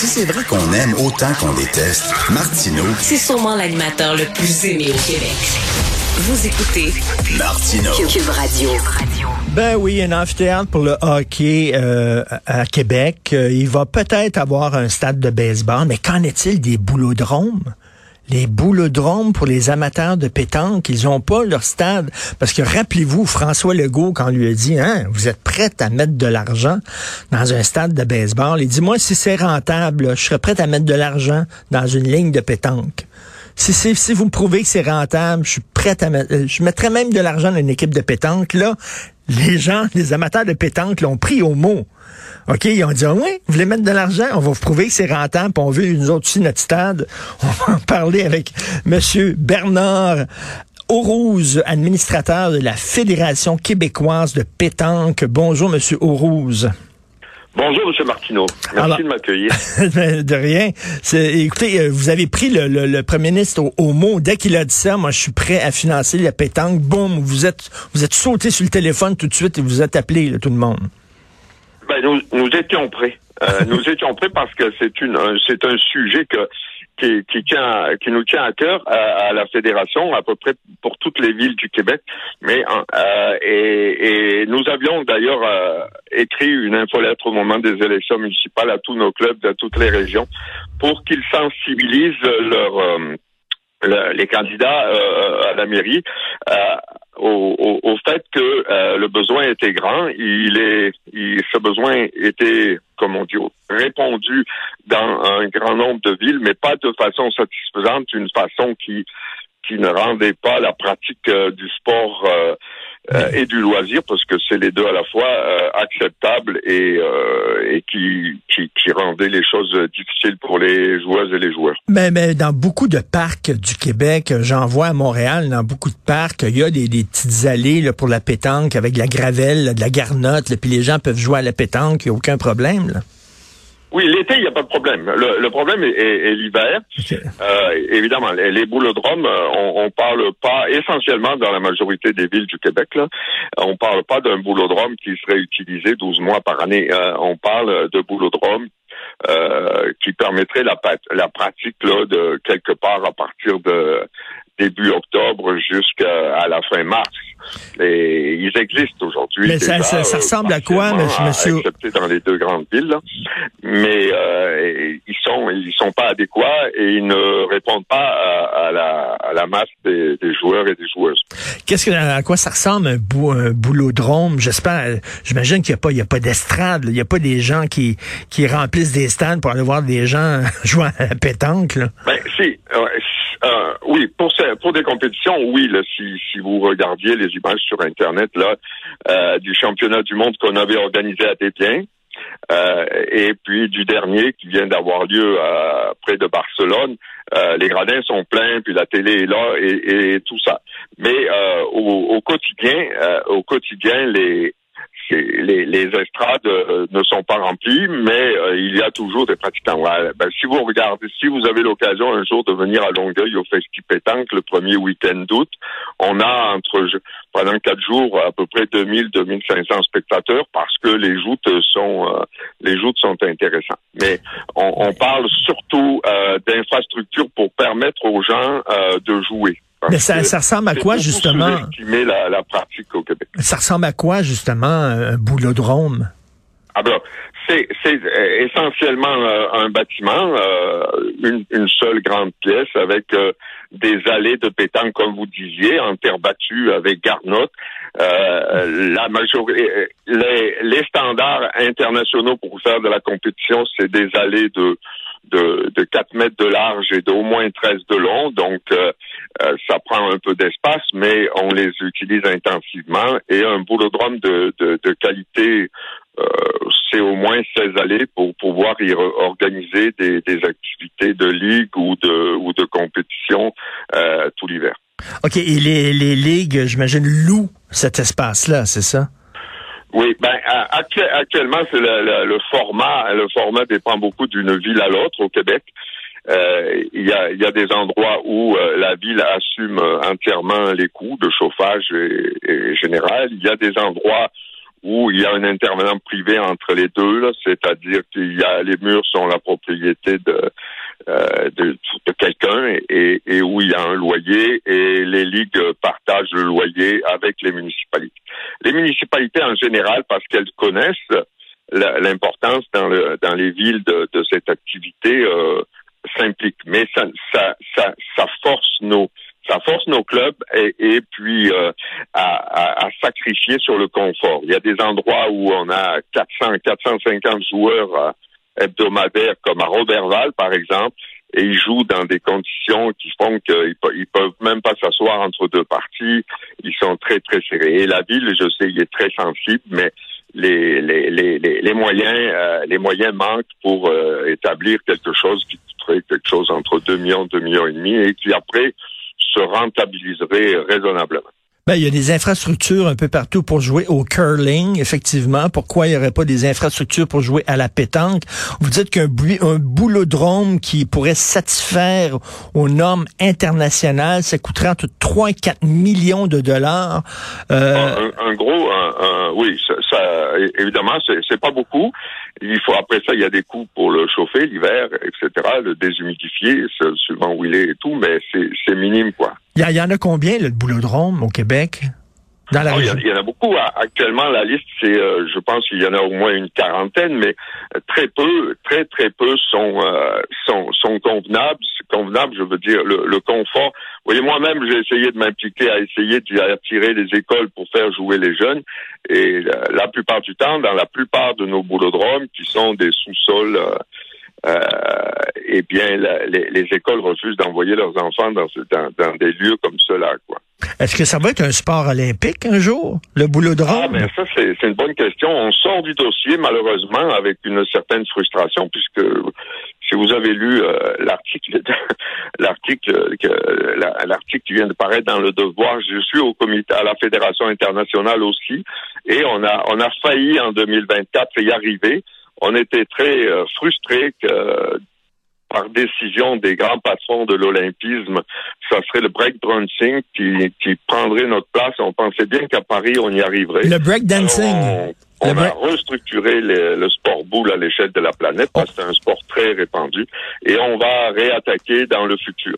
Si c'est vrai qu'on aime autant qu'on déteste, Martineau, C'est sûrement l'animateur le plus aimé au Québec. Vous écoutez Martineau. Cube Radio. Ben oui, un amphithéâtre pour le hockey euh, à Québec. Euh, il va peut-être avoir un stade de baseball, mais qu'en est-il des boulodromes? Les boulodromes pour les amateurs de pétanque, ils ont pas leur stade. Parce que rappelez-vous, François Legault, quand on lui a dit, hein, vous êtes prête à mettre de l'argent dans un stade de baseball, il dit, moi, si c'est rentable, je serais prête à mettre de l'argent dans une ligne de pétanque. Si, si, si vous me prouvez que c'est rentable, je suis prête à mettre, euh, je mettrais même de l'argent dans une équipe de pétanque. Là, les gens, les amateurs de pétanque l'ont pris au mot. OK, ils ont dit, ah oui, vous voulez mettre de l'argent, on va vous prouver que c'est rentable, puis on veut, nous autres aussi, notre stade. On va en parler avec Monsieur Bernard Aurouze, administrateur de la Fédération québécoise de pétanque. Bonjour, Monsieur Aurouze. Bonjour, M. Martineau. Merci Alors- de m'accueillir. de rien. Écoutez, euh, vous avez pris le, le- le premier ministre au, au mot. Dès qu'il a dit ça, moi, je suis prêt à financer la pétanque. Boum, vous êtes, vous êtes sauté sur le téléphone tout de suite et vous êtes appelé, là, tout le monde. Ben, nous, nous étions prêts. Euh, nous étions prêts parce que c'est une, un- c'est un sujet que qui, qui tient, qui nous tient à cœur à, à la fédération, à peu près pour toutes les villes du Québec. Mais euh, et, et nous avions d'ailleurs euh, écrit une infolettre au moment des élections municipales à tous nos clubs de toutes les régions pour qu'ils sensibilisent leur euh, le- les candidats euh, à la mairie euh, au, au, au fait que euh, le besoin était grand. Il est, il, ce besoin était, comme on dit, répondu dans un grand nombre de villes, mais pas de façon satisfaisante, une façon qui qui ne rendait pas la pratique euh, du sport euh, euh, et du loisir, parce que c'est les deux à la fois euh, acceptables et, euh, et qui, qui qui les choses difficiles pour les joueuses et les joueurs. Mais, mais dans beaucoup de parcs du Québec, euh, j'en vois à Montréal, dans beaucoup de parcs, il y a des, des petites allées là, pour la pétanque avec de la gravelle, là, de la garnotte, là, puis les gens peuvent jouer à la pétanque, il n'y a aucun problème. Là. Oui, l'été, il n'y a pas de problème. Le, le problème est, est- est l'hiver. Euh, évidemment, les, les boulodromes, euh, on, on parle pas essentiellement dans la majorité des villes du Québec. Là, on parle pas d'un boulodrome qui serait utilisé 12 mois par année. Euh, on parle de boulodrome euh, qui permettrait la, la pratique là, de quelque part à partir de début octobre jusqu'à la fin mars. Et ils existent aujourd'hui. Mais ça- déjà, ça- ça euh, ressemble à quoi, monsieur- Excepté dans les deux grandes villes. là. Mais euh, ils sont ils sont pas adéquats et ils ne répondent pas à, à la, à la masse des, des joueurs et des joueuses. Qu'est-ce que à quoi ça ressemble un, bou, un boulodrome? J'espère, j'imagine qu'il n'y a pas, il y a pas d'estrade, il n'y a pas des gens qui qui remplissent des stands pour aller voir des gens jouer à la pétanque. Là. Ben, si, euh, euh, oui, pour, pour des compétitions, oui, là, si, si vous regardiez les images sur Internet là, euh, du championnat du monde qu'on avait organisé à Détiens, euh, et puis du dernier qui vient d'avoir lieu euh, près de Barcelone, euh, les gradins sont pleins, puis la télé est là et, et tout ça. Mais euh, au, au quotidien, euh, au quotidien, les les, les estrades euh, ne sont pas remplies, mais euh, il y a toujours des pratiquants. Ouais, ben, si vous regardez, si vous avez l'occasion un jour de venir à Longueuil au Festi Pétanque le premier week-end d'août, on a entre pendant quatre jours à peu près 2000-2500 spectateurs parce que les joutes sont euh, les joutes sont intéressantes. Mais on, on parle surtout euh, d'infrastructures pour permettre aux gens euh, de jouer. Parce Mais ça, ressemble à quoi justement? sous-estimer la, la pratique au Québec. Ça ressemble à quoi justement un boulodrome? Ah ben, c'est euh, essentiellement euh, un bâtiment, euh, une, une seule grande pièce avec euh, des allées de pétanque, comme vous disiez, en terre battue avec garnotte. La majorité, les, les standards internationaux pour faire de la compétition, c'est des allées de de, de 4 mètres de large et d'au moins 13 de long. Donc, euh, euh, ça prend un peu d'espace, mais on les utilise intensivement. Et un boulodrome de, de, de qualité, euh, c'est au moins 16 allées pour pouvoir y organiser des, des activités de ligue ou de, ou de compétition euh, tout l'hiver. OK, et les, les ligues, j'imagine, louent cet espace-là, c'est ça? Oui, ben actuellement c'est le, format. Le format dépend beaucoup d'une ville à l'autre au Québec. Euh, Il y, a, y a des endroits où euh, la ville assume euh, entièrement les coûts de chauffage et, et général. Il y a des endroits où il y a un intervenant privé entre les deux, c'est-à-dire qu'il y a les murs sont la propriété de euh, de, de quelqu'un et, et, où il y a un loyer et les ligues partagent le loyer avec les municipalités. Les municipalités en général, parce qu'elles connaissent l'importance dans, le, dans les villes de, de cette activité, euh, s'impliquent. Mais ça, ça, ça, ça force nos ça force nos clubs et, et puis euh, à, à, sacrifier sur le confort. Il y a des endroits où on a 400, 450 joueurs hebdomadaires, comme à Robertval, par exemple, et ils jouent dans des conditions qui font qu'ils ils peuvent même pas s'asseoir entre deux parties. Ils sont très, très serrés. Et la ville, je sais, il est très sensible, mais les, les, les, les moyens euh, les moyens manquent pour établir quelque chose qui coûterait quelque chose entre 2 millions, 2 millions et demi, et qui après se rentabiliserait raisonnablement. Ben, il y a des infrastructures un peu partout pour jouer au curling, effectivement. Pourquoi il n'y aurait pas des infrastructures pour jouer à la pétanque? Vous dites qu'un un boulodrome qui pourrait satisfaire aux normes internationales, ça coûterait entre 3 et 4 millions de dollars. Euh... Un, gros, un, oui, ça, ça évidemment, c'est pas beaucoup. Il faut après ça, il y a des coûts pour le chauffer l'hiver, etc., le déshumidifier, suivant où il est et tout, mais c'est minime, quoi. Il y, en a combien, le boulodrome au Québec? Dans la oh, il, y en a beaucoup. Actuellement, la liste, c'est, euh, je pense qu'il y en a au moins une quarantaine, mais très peu, très très peu sont euh, sont, sont convenables. Convenable, je veux dire le, le confort. Vous voyez, moi-même, j'ai essayé de m'impliquer à essayer d'attirer les écoles pour faire jouer les jeunes, et la, la, plupart du temps, dans la plupart de nos boulodromes, qui sont des sous-sols euh, euh, eh bien, les, les, écoles refusent d'envoyer leurs enfants dans, dans, dans, des lieux comme cela, quoi. Est-ce que ça va être un sport olympique un jour, le boulot de Ah, ben ça, c'est une bonne question. On sort du dossier, malheureusement, avec une certaine frustration, puisque si vous avez lu euh, l'article, l'article, l'article qui vient de paraître dans le Devoir, je suis au comité, à la Fédération internationale aussi, et on a, on a failli en 2024 y arriver on était très euh, frustrés que par décision des grands patrons de l'olympisme, ça serait le breakdancing qui, qui prendrait notre place. On pensait bien qu'à Paris, on y arriverait. Le breakdancing. On, a restructuré le sport boule à l'échelle de la planète parce que c'est un sport très répandu et on va réattaquer dans le futur.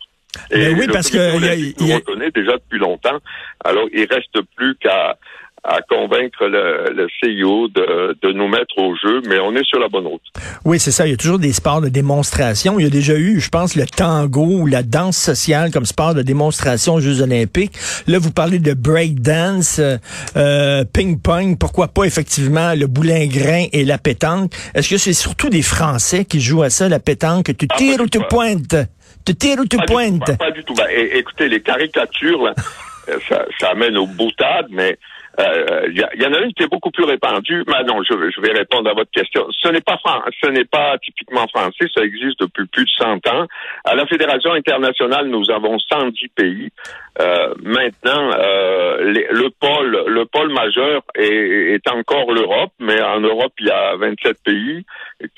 Et ben oui, parce que il reconnaît déjà depuis longtemps. Alors, il reste plus qu'à à convaincre le, le CIO de, de, nous mettre au jeu, mais on est sur la bonne route. Oui, c'est ça. Il y a toujours des sports de démonstration. Il y a déjà eu, je pense, le tango ou la danse sociale comme sport de démonstration aux Jeux olympiques. Là, vous parlez de break dance, euh, ping-pong, pourquoi pas effectivement le boulingrin et la pétanque? Est-ce que c'est surtout des Français qui jouent à ça, la pétanque? Tu ah, tires ou tu pointes? Tu tires ou tu pointes? Pas, du tout. Ben, écoutez, les caricatures, là, ça, ça amène au boutade, mais il euh, y, en a une qui est beaucoup plus répandue. Mais non, je, je vais répondre à votre question. Ce n'est pas ce n'est pas typiquement français. Ça existe depuis plus de 100 ans. À la Fédération internationale, nous avons 110 pays. Euh, maintenant, euh, le pôle le pôle majeur est, est encore l'Europe, mais en Europe, il y a 27 pays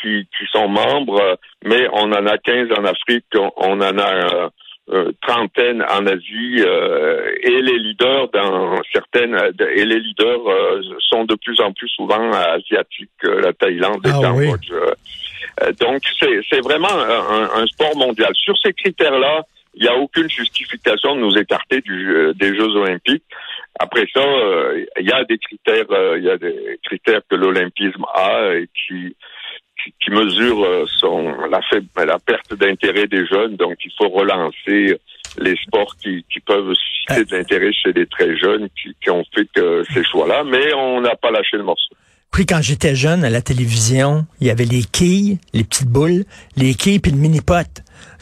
qui, qui sont membres, mais on en a 15 en Afrique, on en a euh, trentaine en Asie euh, et les leaders dans certaines et les leaders euh, sont de plus en plus souvent asiatiques, la Thaïlande, le ah Cambodge. donc c'est vraiment un, sport mondial. Sur ces critères-là, il n'y a aucune justification de nous écarter du, des Jeux olympiques. Après ça, il y a des critères, il y a des critères que l'olympisme a et qui qui, mesure euh, son, la, la perte d'intérêt des jeunes. Donc, il faut relancer les sports qui, qui peuvent susciter de l'intérêt chez les très jeunes qui, qui ont fait que ces choix-là, mais on n'a pas lâché le morceau. Puis quand j'étais jeune à la télévision, il y avait les quilles, les petites boules, les quilles puis le mini-pot.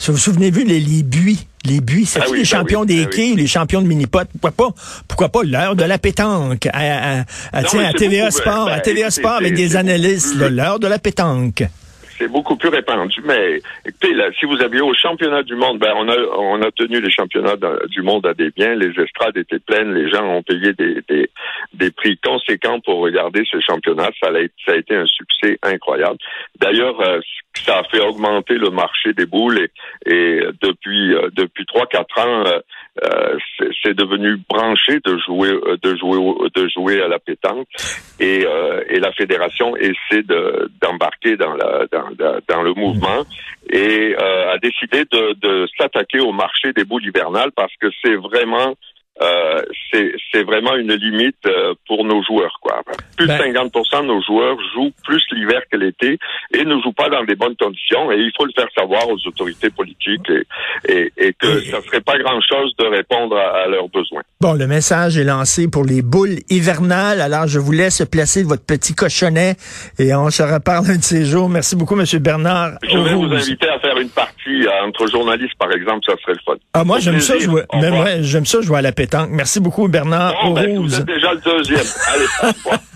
vous vous souvenez-vous, les, les buis? Les buis, c'est ah les ben champions des ah quilles, les champions de mini-pot? Pourquoi pas? Pourquoi pas l'heure de la pétanque? À, à, à, tiens, à TVA Sport, à ben, TVA Sport avec des analystes, l'heure de la pétanque c'est beaucoup plus répandu. Mais écoutez, là, si vous aviez au championnat du monde, ben on a on a tenu les championnats du monde à des biens, les estrades étaient pleines, les gens ont payé des, des, des prix conséquents pour regarder ce championnat. Ça a, ça a été un succès incroyable. D'ailleurs, euh, ça a fait augmenter le marché des boules et, et depuis depuis trois quatre ans euh, c'est devenu branché de jouer de jouer de jouer à la pétanque. Et, euh, et la fédération essaie d'embarquer dans, dans, dans, le mouvement. Et euh, a décidé de, de s'attaquer au marché des boules hivernales parce que c'est vraiment euh, c'est vraiment une limite euh, pour nos joueurs. Quoi. Plus de 50 ben- de nos joueurs jouent plus l'hiver que l'été et ne jouent pas dans des bonnes conditions. Et il faut le faire savoir aux autorités politiques et, et, que ça ne serait pas grand-chose de répondre à, leurs besoins. Bon, le message est lancé pour les boules hivernales. Alors, je vous laisse placer votre petit cochonnet et on se reparle un de ces jours. Merci beaucoup, M. Bernard. Je vais vous inviter à faire une partie euh, entre journalistes, par exemple. Ça serait le fun. Ah, moi, j'aime ça jouer. Même, j'aime ça jouer à la pétanque. Merci beaucoup, Bernard. Bon, ben, vous êtes déjà le deuxième. Allez,